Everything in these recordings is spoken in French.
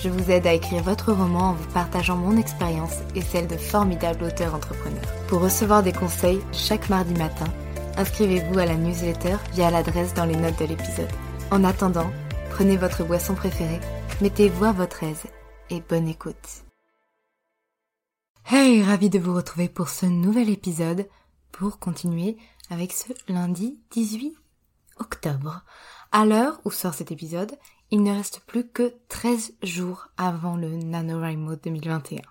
je vous aide à écrire votre roman en vous partageant mon expérience et celle de formidables auteurs entrepreneurs. Pour recevoir des conseils chaque mardi matin, inscrivez-vous à la newsletter via l'adresse dans les notes de l'épisode. En attendant, prenez votre boisson préférée, mettez-vous à votre aise et bonne écoute. Hey, ravi de vous retrouver pour ce nouvel épisode pour continuer avec ce lundi 18 octobre. À l'heure où sort cet épisode, il ne reste plus que 13 jours avant le NaNoWriMo 2021.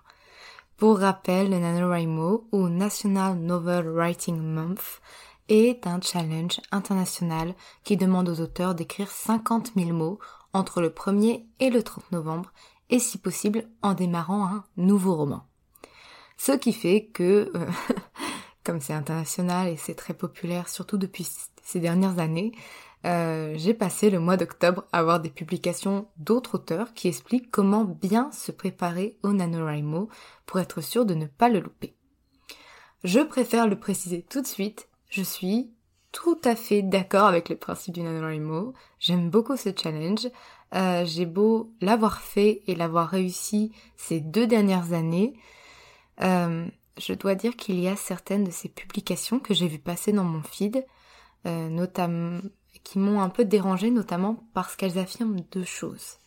Pour rappel, le NaNoWriMo, ou National Novel Writing Month, est un challenge international qui demande aux auteurs d'écrire 50 000 mots entre le 1er et le 30 novembre, et si possible en démarrant un nouveau roman. Ce qui fait que, euh, comme c'est international et c'est très populaire, surtout depuis ces dernières années, euh, j'ai passé le mois d'octobre à voir des publications d'autres auteurs qui expliquent comment bien se préparer au NaNoWriMo pour être sûr de ne pas le louper. Je préfère le préciser tout de suite, je suis tout à fait d'accord avec les principes du NaNoWriMo, j'aime beaucoup ce challenge, euh, j'ai beau l'avoir fait et l'avoir réussi ces deux dernières années, euh, je dois dire qu'il y a certaines de ces publications que j'ai vues passer dans mon feed, euh, notamment m'ont un peu dérangé, notamment parce qu'elles affirment deux choses.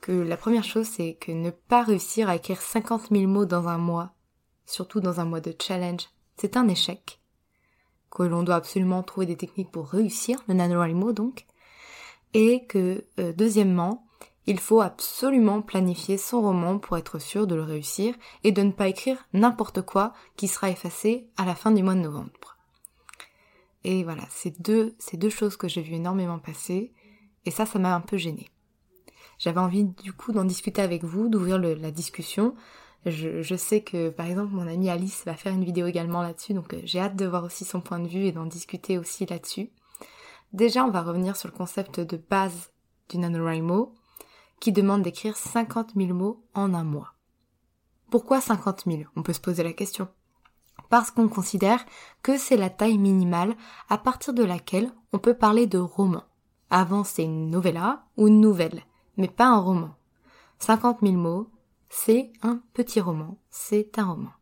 Que la première chose, c'est que ne pas réussir à écrire 50 000 mots dans un mois, surtout dans un mois de challenge, c'est un échec. Que l'on doit absolument trouver des techniques pour réussir, le NaNoWriMo donc. Et que, euh, deuxièmement, il faut absolument planifier son roman pour être sûr de le réussir et de ne pas écrire n'importe quoi qui sera effacé à la fin du mois de novembre. Et voilà, c'est deux, choses que j'ai vu énormément passer, et ça, ça m'a un peu gênée. J'avais envie du coup d'en discuter avec vous, d'ouvrir la discussion. Je, je, sais que par exemple mon amie Alice va faire une vidéo également là-dessus, donc euh, j'ai hâte de voir aussi son point de vue et d'en discuter aussi là-dessus. Déjà, on va revenir sur le concept de base du NaNoWriMo, qui demande d'écrire 50 000 mots en un mois. Pourquoi 50 000 On peut se poser la question. Parce qu'on considère que c'est la taille minimale à partir de laquelle on peut parler de roman. Avant c'est une novella ou une nouvelle, mais pas un roman. 50 000 mots, c'est un petit roman, c'est un roman.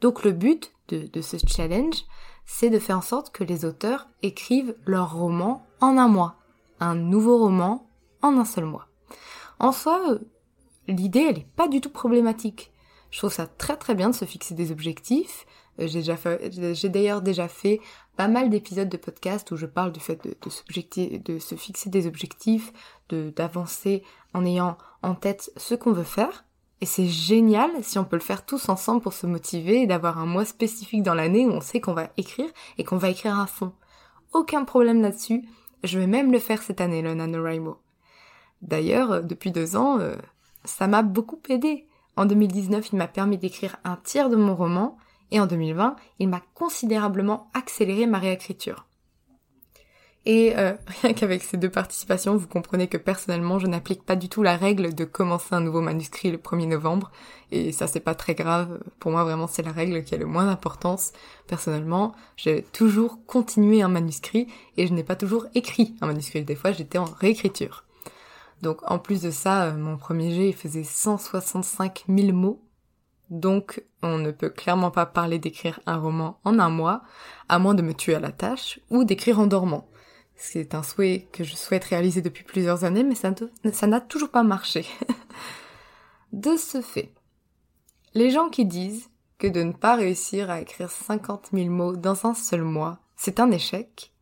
Donc le but de, ce challenge, c'est de faire en sorte que les auteurs écrivent leur roman en un mois. Un nouveau roman en un seul mois. En soi, l'idée, elle est pas du tout problématique. Je trouve ça très très bien de se fixer des objectifs. Euh, fait, j'ai d'ailleurs déjà fait pas mal d'épisodes de podcast où je parle du fait de, se fixer des objectifs, d'avancer en ayant en tête ce qu'on veut faire. Et c'est génial si on peut le faire tous ensemble pour se motiver et d'avoir un mois spécifique dans l'année où on sait qu'on va écrire et qu'on va écrire à fond. Aucun problème là-dessus. Je vais même le faire cette année, le NaNoWriMo. D'ailleurs, euh, depuis deux ans, euh, ça m'a beaucoup aidé. En 2019, il m'a permis d'écrire un tiers de mon roman, et en 2020, il m'a considérablement accéléré ma réécriture. Et euh, rien qu'avec ces deux participations, vous comprenez que personnellement, je n'applique pas du tout la règle de commencer un nouveau manuscrit le 1er novembre. Et ça, c'est pas très grave. Pour moi, vraiment, c'est la règle qui a le moins d'importance. Personnellement, j'ai toujours continué un manuscrit et je n'ai pas toujours écrit un manuscrit. Des fois, j'étais en réécriture. Donc, en plus de ça, euh, mon premier jet, il faisait 165 000 mots. Donc, on ne peut clairement pas parler d'écrire un roman en un mois, à moins de me tuer à la tâche, ou d'écrire en dormant. C'est un souhait que je souhaite réaliser depuis plusieurs années, mais ça n'a toujours pas marché. de ce fait, les gens qui disent que de ne pas réussir à écrire 50 000 mots dans un seul mois, c'est un échec,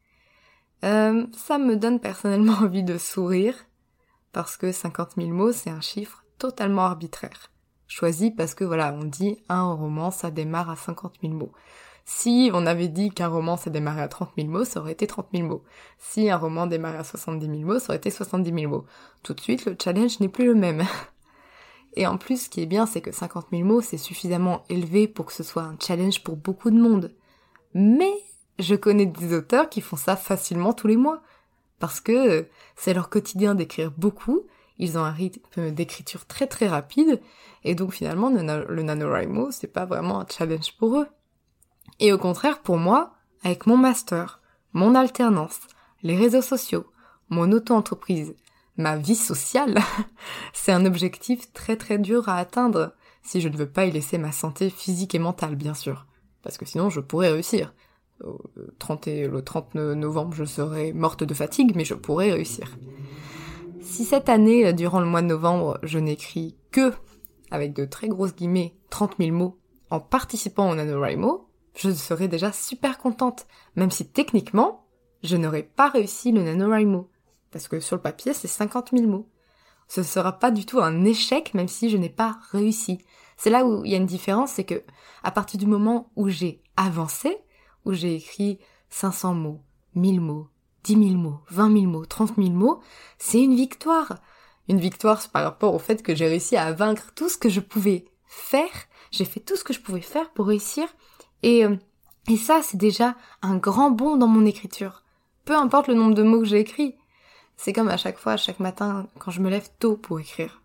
euh, ça me donne personnellement envie de sourire, parce que 50 000 mots, c'est un chiffre totalement arbitraire. Choisi parce que voilà, on dit un roman, ça démarre à 50 000 mots. Si on avait dit qu'un roman ça démarrait à 30 000 mots, ça aurait été 30 000 mots. Si un roman démarrait à 70 000 mots, ça aurait été 70 000 mots. Tout de suite, le challenge n'est plus le même. Et en plus, ce qui est bien, c'est que 50 000 mots, c'est suffisamment élevé pour que ce soit un challenge pour beaucoup de monde. Mais je connais des auteurs qui font ça facilement tous les mois. Parce que c'est leur quotidien d'écrire beaucoup, ils ont un rythme d'écriture très très rapide, et donc finalement, le, NaNoWriMo, c'est pas vraiment un challenge pour eux. Et au contraire, pour moi, avec mon master, mon alternance, les réseaux sociaux, mon auto-entreprise, ma vie sociale, c'est un objectif très très dur à atteindre, si je ne veux pas y laisser ma santé physique et mentale, bien sûr. Parce que sinon, je pourrais réussir. 30 le 30 novembre, je serais morte de fatigue, mais je pourrais réussir. Si cette année, durant le mois de novembre, je n'écris que, avec de très grosses guillemets, 30 000 mots, en participant au NaNoWriMo, je serais déjà super contente, même si techniquement, je n'aurais pas réussi le NaNoWriMo. Parce que sur le papier, c'est 50 000 mots. Ce sera pas du tout un échec, même si je n'ai pas réussi. C'est là où il y a une différence, c'est que, à partir du moment où j'ai avancé, où j'ai écrit 500 mots, 1000 mots, 10 000 mots, 20 000 mots, 30 000 mots, c'est une victoire. Une victoire par rapport au fait que j'ai réussi à vaincre tout ce que je pouvais faire. J'ai fait tout ce que je pouvais faire pour réussir et, euh, et ça, c'est déjà un grand bond dans mon écriture. Peu importe le nombre de mots que j'ai écrits. C'est comme à chaque fois, chaque matin, quand je me lève tôt pour écrire.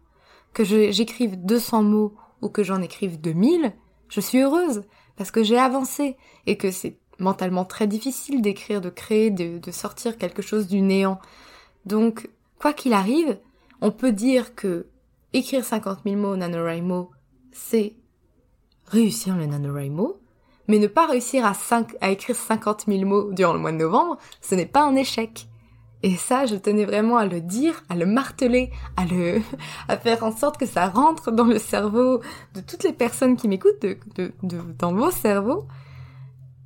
Que j'écrive 200 mots ou que j'en écrive 2000, je suis heureuse parce que j'ai avancé et que c'est mentalement très difficile d'écrire, de créer, de, sortir quelque chose du néant. Donc, quoi qu'il arrive, on peut dire que écrire 50 000 mots au NaNoWriMo, c'est réussir le NaNoWriMo, mais ne pas réussir à, à écrire 50 000 mots durant le mois de novembre, ce n'est pas un échec. Et ça, je tenais vraiment à le dire, à le marteler, à le, à faire en sorte que ça rentre dans le cerveau de toutes les personnes qui m'écoutent, de, de, de, dans vos cerveaux.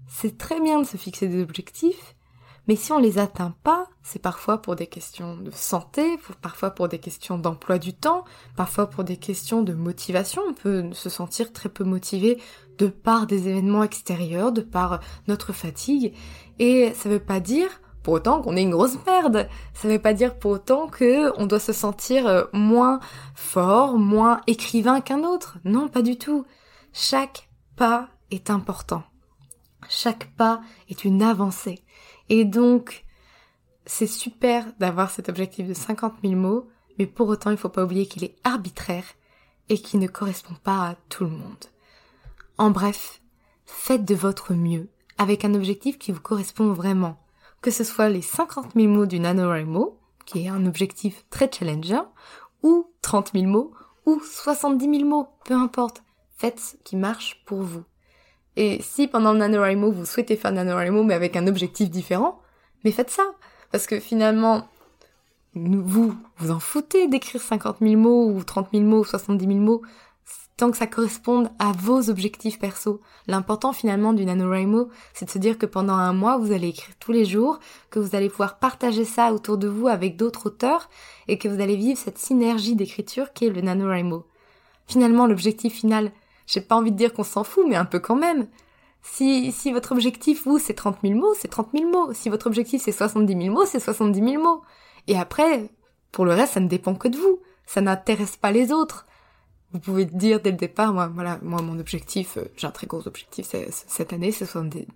C'est très bien de se fixer des objectifs, mais si on les atteint pas, c'est parfois pour des questions de santé, parfois pour des questions d'emploi du temps, parfois pour des questions de motivation. On peut se sentir très peu motivé de par des événements extérieurs, de par notre fatigue. Et ça veut pas dire pour autant qu'on est une grosse merde. Ça veut pas dire pour autant que on doit se sentir euh, moins fort, moins écrivain qu'un autre. Non, pas du tout. Chaque pas est important. Chaque pas est une avancée. Et donc, c'est super d'avoir cet objectif de 50 000 mots, mais pour autant, il faut pas oublier qu'il est arbitraire et qu'il ne correspond pas à tout le monde. En bref, faites de votre mieux avec un objectif qui vous correspond vraiment. Que ce soit les 50 000 mots du NaNoWriMo, qui est un objectif très challengeant, ou 30 000 mots, ou 70 000 mots, peu importe. Faites ce qui marche pour vous. Et si pendant le NaNoWriMo, vous souhaitez faire NaNoWriMo mais avec un objectif différent, mais faites ça. Parce que finalement, vous, vous en foutez d'écrire 50 000 mots ou 30 000 mots ou 70 000 mots tant que ça corresponde à vos objectifs perso. L'important finalement du NaNoWriMo, c'est de se dire que pendant un mois, vous allez écrire tous les jours, que vous allez pouvoir partager ça autour de vous avec d'autres auteurs et que vous allez vivre cette synergie d'écriture qui est le NaNoWriMo. Finalement, l'objectif final, j'ai pas envie de dire qu'on s'en fout, mais un peu quand même. Si, si votre objectif, vous, c'est 30 000 mots, c'est 30 000 mots. Si votre objectif, c'est 70 000 mots, c'est 70 000 mots. Et après, pour le reste, ça ne dépend que de vous. Ça n'intéresse pas les autres. Vous pouvez dire dès le départ, moi, voilà, moi, mon objectif, euh, j'ai un très gros objectif cette année, c'est 70,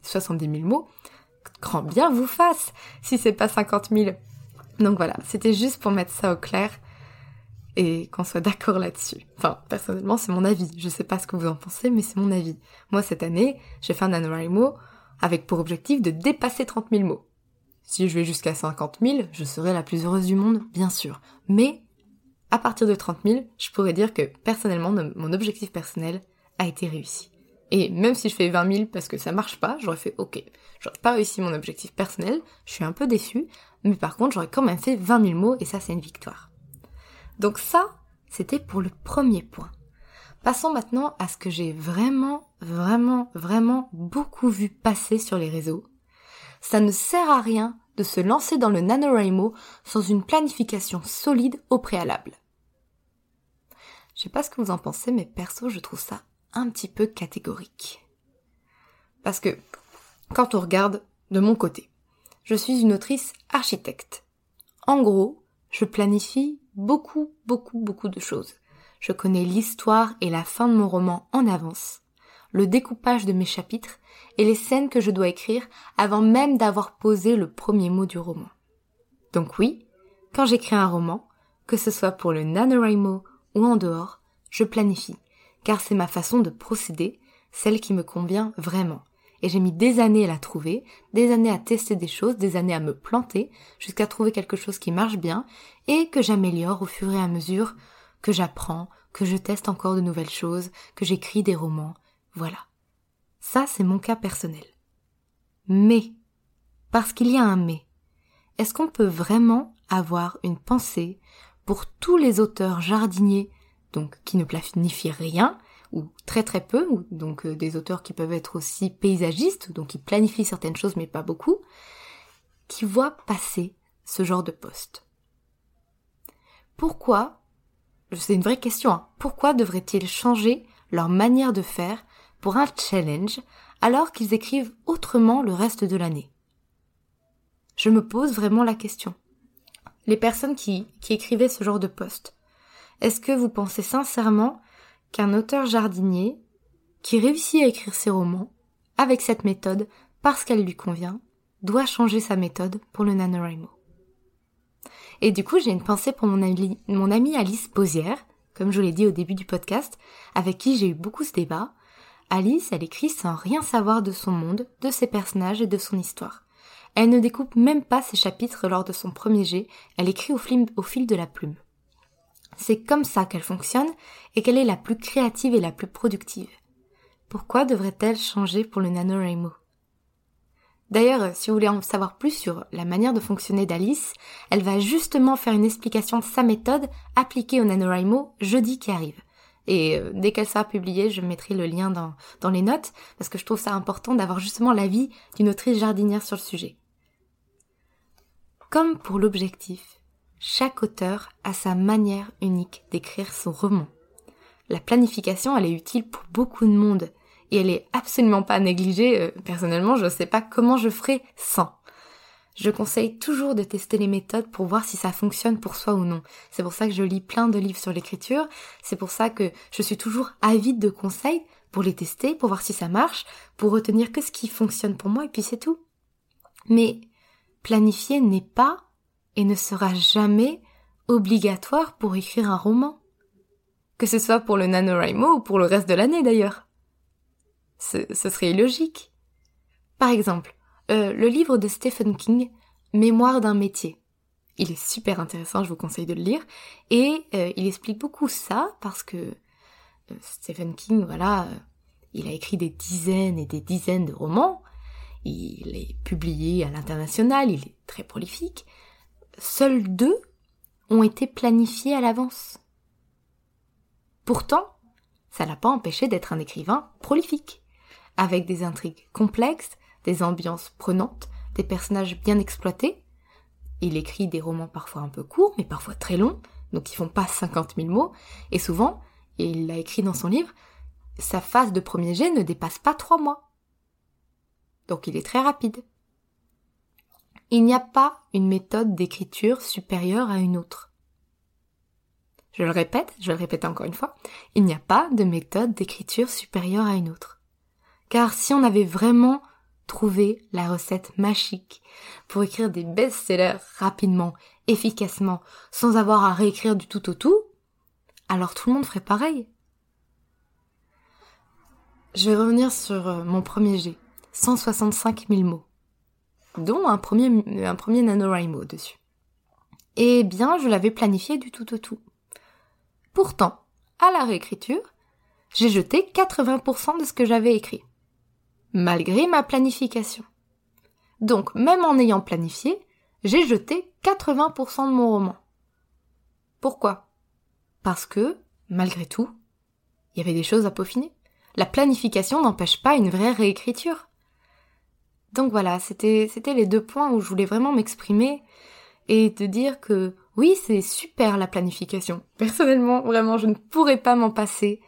000 mots. grand bien vous fasse si c'est pas 50 000. Donc voilà, c'était juste pour mettre ça au clair et qu'on soit d'accord là-dessus. Enfin, personnellement, c'est mon avis. Je sais pas ce que vous en pensez, mais c'est mon avis. Moi, cette année, j'ai fait un NaNoWriMo avec pour objectif de dépasser 30 000 mots. Si je vais jusqu'à 50 000, je serai la plus heureuse du monde, bien sûr. Mais, à partir de 30 000, je pourrais dire que, personnellement, mon objectif personnel a été réussi. Et même si je fais 20 000 parce que ça marche pas, j'aurais fait ok. J'aurais pas réussi mon objectif personnel, je suis un peu déçue, mais par contre j'aurais quand même fait 20 000 mots et ça c'est une victoire. Donc ça, c'était pour le premier point. Passons maintenant à ce que j'ai vraiment, vraiment, vraiment beaucoup vu passer sur les réseaux. Ça ne sert à rien de se lancer dans le NaNoWriMo sans une planification solide au préalable. Je sais pas ce que vous en pensez, mais perso, je trouve ça un petit peu catégorique. Parce que, quand on regarde de mon côté, je suis une autrice architecte. En gros, je planifie beaucoup, beaucoup, beaucoup de choses. Je connais l'histoire et la fin de mon roman en avance, le découpage de mes chapitres et les scènes que je dois écrire avant même d'avoir posé le premier mot du roman. Donc oui, quand j'écris un roman, que ce soit pour le NaNoWriMo ou en dehors, je planifie, car c'est ma façon de procéder, celle qui me convient vraiment. Et j'ai mis des années à la trouver, des années à tester des choses, des années à me planter, jusqu'à trouver quelque chose qui marche bien, et que j'améliore au fur et à mesure que j'apprends, que je teste encore de nouvelles choses, que j'écris des romans. Voilà. Ça, c'est mon cas personnel. Mais, parce qu'il y a un mais, est-ce qu'on peut vraiment avoir une pensée pour tous les auteurs jardiniers, donc qui ne planifient rien, ou très très peu, ou donc euh, des auteurs qui peuvent être aussi paysagistes, donc qui planifient certaines choses mais pas beaucoup, qui voient passer ce genre de poste. Pourquoi, c'est une vraie question, hein, pourquoi devraient-ils changer leur manière de faire pour un challenge alors qu'ils écrivent autrement le reste de l'année? Je me pose vraiment la question. Les personnes qui, qui écrivaient ce genre de poste, est-ce que vous pensez sincèrement qu'un auteur jardinier, qui réussit à écrire ses romans, avec cette méthode, parce qu'elle lui convient, doit changer sa méthode pour le NaNoWriMo. Et du coup, j'ai une pensée pour mon ami, mon amie Alice Posière, comme je l'ai dit au début du podcast, avec qui j'ai eu beaucoup ce débat. Alice, elle écrit sans rien savoir de son monde, de ses personnages et de son histoire. Elle ne découpe même pas ses chapitres lors de son premier jet, elle écrit au, au fil de la plume. C'est comme ça qu'elle fonctionne et qu'elle est la plus créative et la plus productive. Pourquoi devrait-elle changer pour le NaNoWriMo? D'ailleurs, si vous voulez en savoir plus sur la manière de fonctionner d'Alice, elle va justement faire une explication de sa méthode appliquée au NaNoWriMo jeudi qui arrive. Et euh, dès qu'elle sera publiée, je mettrai le lien dans, dans les notes, parce que je trouve ça important d'avoir justement l'avis d'une autrice jardinière sur le sujet. Comme pour l'objectif, chaque auteur a sa manière unique d'écrire son roman. La planification, elle est utile pour beaucoup de monde et elle est absolument pas négligée. Euh, personnellement, je ne sais pas comment je ferai sans. Je conseille toujours de tester les méthodes pour voir si ça fonctionne pour soi ou non. C'est pour ça que je lis plein de livres sur l'écriture. C'est pour ça que je suis toujours avide de conseils pour les tester, pour voir si ça marche, pour retenir que ce qui fonctionne pour moi et puis c'est tout. Mais planifier n'est pas et ne sera jamais obligatoire pour écrire un roman. Que ce soit pour le NaNoWriMo ou pour le reste de l'année d'ailleurs. Ce, serait illogique. Par exemple, euh, le livre de Stephen King, Mémoire d'un métier. Il est super intéressant, je vous conseille de le lire. Et euh, il explique beaucoup ça parce que euh, Stephen King, voilà, il a écrit des dizaines et des dizaines de romans. Il est publié à l'international, il est très prolifique seuls deux ont été planifiés à l'avance. Pourtant, ça l'a pas empêché d'être un écrivain prolifique, avec des intrigues complexes, des ambiances prenantes, des personnages bien exploités. Il écrit des romans parfois un peu courts, mais parfois très longs, donc ils font pas 50 000 mots, et souvent, et il l'a écrit dans son livre, sa phase de premier jet ne dépasse pas trois mois. Donc il est très rapide. Il n'y a pas une méthode d'écriture supérieure à une autre. Je le répète, je le répète encore une fois, il n'y a pas de méthode d'écriture supérieure à une autre. Car si on avait vraiment trouvé la recette magique pour écrire des best-sellers rapidement, efficacement, sans avoir à réécrire du tout au tout, alors tout le monde ferait pareil. Je vais revenir sur euh, mon premier G. 165 000 mots. Dont un premier, un NaNoWriMo dessus. Eh bien, je l'avais planifié du tout au tout. Pourtant, à la réécriture, j'ai jeté 80% de ce que j'avais écrit. Malgré ma planification. Donc, même en ayant planifié, j'ai jeté 80% de mon roman. Pourquoi? Parce que, malgré tout, il y avait des choses à peaufiner. La planification n'empêche pas une vraie réécriture. Donc voilà, c'était les deux points où je voulais vraiment m'exprimer et te dire que oui, c'est super la planification. Personnellement, vraiment, je ne pourrais pas m'en passer.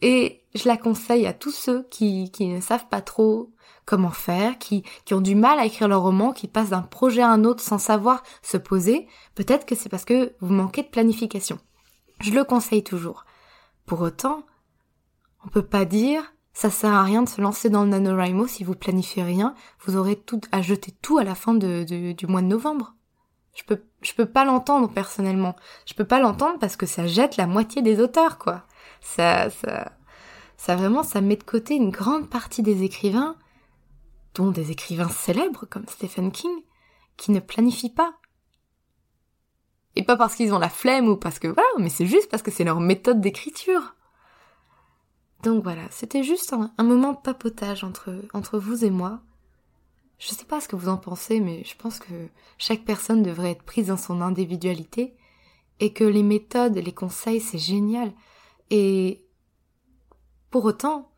Et je la conseille à tous ceux qui, qui ne savent pas trop comment faire, qui, qui ont du mal à écrire leur roman, qui passent d'un projet à un autre sans savoir se poser. Peut-être que c'est parce que vous manquez de planification. Je le conseille toujours. Pour autant, on peut pas dire ça sert à rien de se lancer dans le NaNoWriMo si vous planifiez rien, vous aurez tout à jeter tout à la fin du mois de novembre. Je peux, je peux pas l'entendre personnellement. Je peux pas l'entendre parce que ça jette la moitié des auteurs, quoi. Ça, ça, ça vraiment, ça met de côté une grande partie des écrivains, dont des écrivains célèbres comme Stephen King, qui ne planifient pas. Et pas parce qu'ils ont la flemme ou parce que voilà, mais c'est juste parce que c'est leur méthode d'écriture. Donc voilà, c'était juste un, moment de papotage entre, entre vous et moi. Je sais pas ce que vous en pensez, mais je pense que chaque personne devrait être prise dans son individualité et que les méthodes, les conseils, c'est génial. Et pour autant,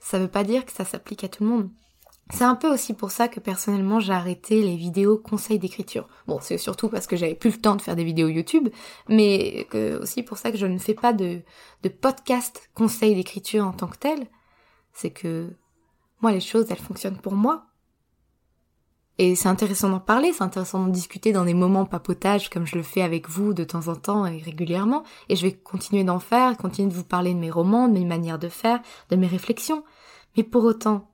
ça veut pas dire que ça s'applique à tout le monde. C'est un peu aussi pour ça que personnellement j'ai arrêté les vidéos conseils d'écriture. Bon, c'est surtout parce que j'avais plus le temps de faire des vidéos YouTube, mais aussi pour ça que je ne fais pas de, podcast conseils d'écriture en tant que tel. C'est que moi les choses elles fonctionnent pour moi. Et c'est intéressant d'en parler, c'est intéressant d'en discuter dans des moments papotage comme je le fais avec vous de temps en temps et régulièrement. Et je vais continuer d'en faire, continuer de vous parler de mes romans, de mes manières de faire, de mes réflexions. Mais pour autant,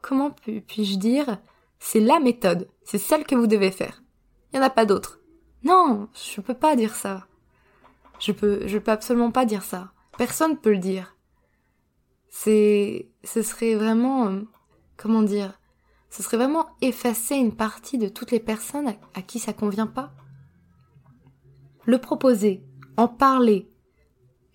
comment puis-je dire? C'est la méthode, c'est celle que vous devez faire. Il n'y en a pas d'autre. Non, je peux pas dire ça. Je peux, je peux absolument pas dire ça. Personne peut le dire. C'est, ce serait vraiment, euh, comment dire, ce serait vraiment effacer une partie de toutes les personnes à, qui ça convient pas. Le proposer, en parler,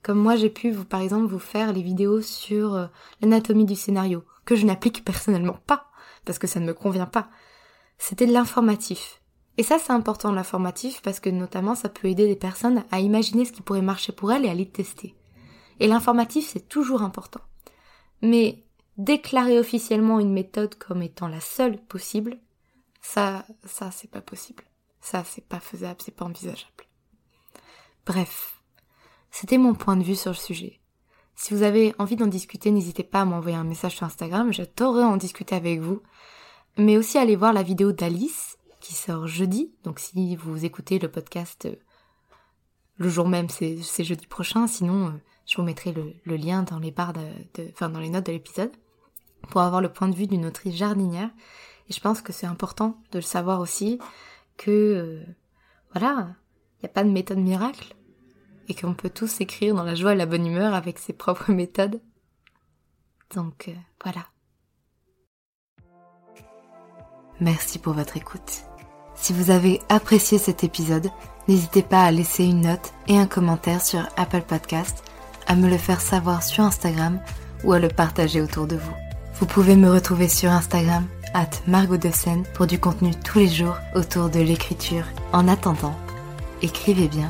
comme moi j'ai pu par exemple, vous faire les vidéos sur euh, l'anatomie du scénario, que je n'applique personnellement pas, parce que ça ne me convient pas. C'était de l'informatif. Et ça, c'est important, l'informatif, parce que notamment, ça peut aider des personnes à imaginer ce qui pourrait marcher pour elles et à les tester. Et l'informatif, c'est toujours important. Mais déclarer officiellement une méthode comme étant la seule possible, ça, ça, c'est pas possible. Ça, c'est pas faisable, c'est pas envisageable. Bref. C'était mon point de vue sur le sujet. Si vous avez envie d'en discuter, n'hésitez pas à m'envoyer un message sur Instagram, j'adorerais en discuter avec vous. Mais aussi aller voir la vidéo d'Alice qui sort jeudi. Donc si vous écoutez le podcast euh, le jour même, c'est jeudi prochain. Sinon, euh, je vous mettrai le, lien dans les barres de, enfin dans les notes de l'épisode pour avoir le point de vue d'une autrice jardinière. Et je pense que c'est important de le savoir aussi que euh, voilà, il n'y a pas de méthode miracle et qu'on peut tous écrire dans la joie et la bonne humeur avec ses propres méthodes. Donc euh, voilà. Merci pour votre écoute. Si vous avez apprécié cet épisode, n'hésitez pas à laisser une note et un commentaire sur Apple Podcast, à me le faire savoir sur Instagram ou à le partager autour de vous. Vous pouvez me retrouver sur Instagram, at Margot pour du contenu tous les jours autour de l'écriture. En attendant, écrivez bien